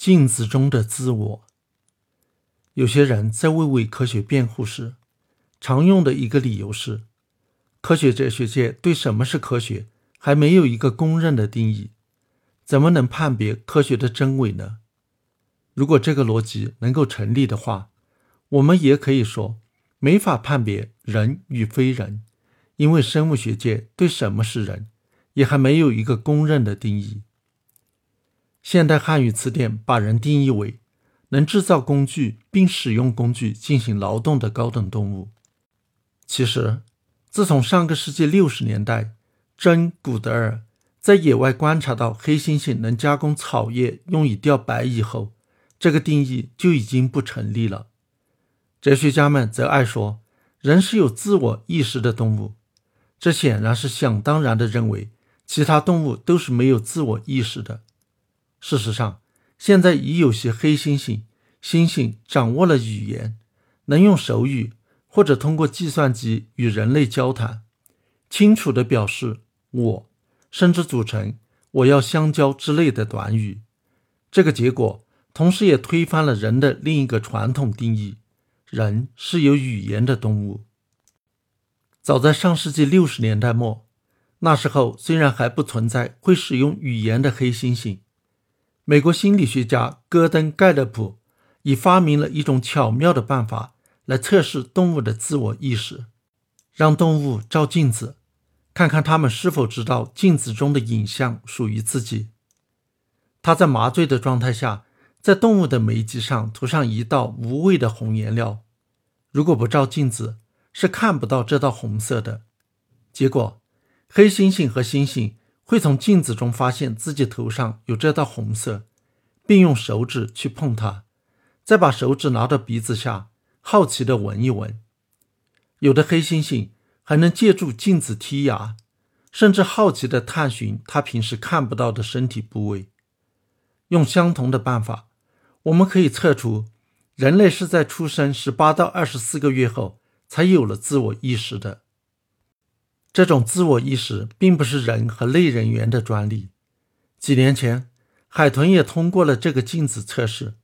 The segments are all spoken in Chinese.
镜子中的自我。有些人在为伪科学辩护时，常用的一个理由是：科学哲学界对什么是科学还没有一个公认的定义，怎么能判别科学的真伪呢？如果这个逻辑能够成立的话，我们也可以说没法判别人与非人，因为生物学界对什么是人也还没有一个公认的定义。现代汉语词典把人定义为能制造工具并使用工具进行劳动的高等动物。其实，自从上个世纪六十年代，珍·古德尔在野外观察到黑猩猩能加工草叶用以钓白蚁后，这个定义就已经不成立了。哲学家们则爱说人是有自我意识的动物，这显然是想当然的认为其他动物都是没有自我意识的。事实上，现在已有些黑猩猩、猩猩掌握了语言，能用手语或者通过计算机与人类交谈，清楚地表示“我”，甚至组成“我要香蕉”之类的短语。这个结果同时也推翻了人的另一个传统定义：人是有语言的动物。早在上世纪六十年代末，那时候虽然还不存在会使用语言的黑猩猩。美国心理学家戈登·盖勒普已发明了一种巧妙的办法来测试动物的自我意识：让动物照镜子，看看它们是否知道镜子中的影像属于自己。他在麻醉的状态下，在动物的眉脊上涂上一道无味的红颜料，如果不照镜子，是看不到这道红色的。结果，黑猩猩和猩猩。会从镜子中发现自己头上有这道红色，并用手指去碰它，再把手指拿到鼻子下，好奇地闻一闻。有的黑猩猩还能借助镜子剔牙，甚至好奇地探寻它平时看不到的身体部位。用相同的办法，我们可以测出人类是在出生十八到二十四个月后才有了自我意识的。这种自我意识并不是人和类人猿的专利。几年前，海豚也通过了这个镜子测试。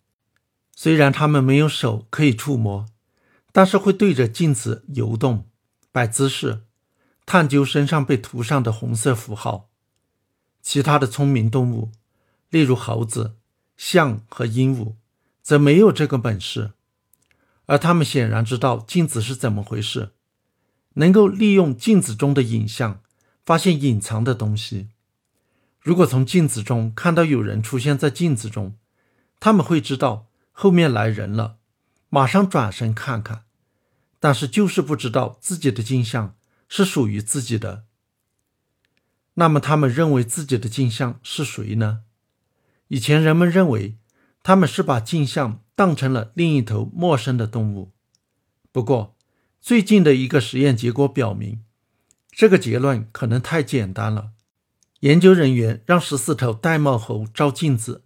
虽然它们没有手可以触摸，但是会对着镜子游动、摆姿势，探究身上被涂上的红色符号。其他的聪明动物，例如猴子、象和鹦鹉，则没有这个本事，而它们显然知道镜子是怎么回事。能够利用镜子中的影像发现隐藏的东西。如果从镜子中看到有人出现在镜子中，他们会知道后面来人了，马上转身看看。但是就是不知道自己的镜像是属于自己的。那么他们认为自己的镜像是谁呢？以前人们认为他们是把镜像当成了另一头陌生的动物。不过，最近的一个实验结果表明，这个结论可能太简单了。研究人员让十四头玳瑁猴照镜子，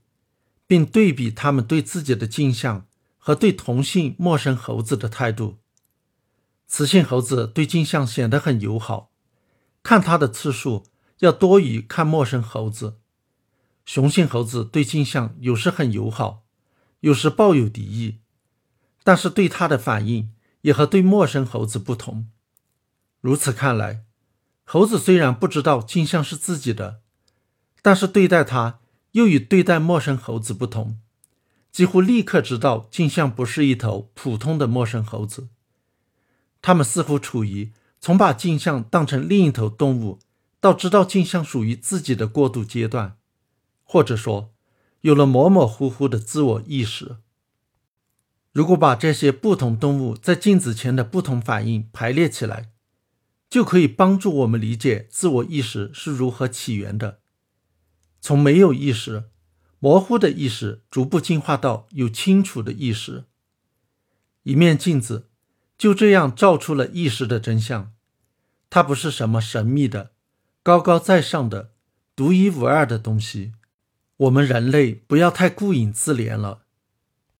并对比他们对自己的镜像和对同性陌生猴子的态度。雌性猴子对镜像显得很友好，看它的次数要多于看陌生猴子。雄性猴子对镜像有时很友好，有时抱有敌意，但是对它的反应。也和对陌生猴子不同。如此看来，猴子虽然不知道镜像是自己的，但是对待它又与对待陌生猴子不同，几乎立刻知道镜像不是一头普通的陌生猴子。它们似乎处于从把镜像当成另一头动物，到知道镜像属于自己的过渡阶段，或者说，有了模模糊糊的自我意识。如果把这些不同动物在镜子前的不同反应排列起来，就可以帮助我们理解自我意识是如何起源的。从没有意识、模糊的意识，逐步进化到有清楚的意识。一面镜子就这样照出了意识的真相。它不是什么神秘的、高高在上的、独一无二的东西。我们人类不要太顾影自怜了。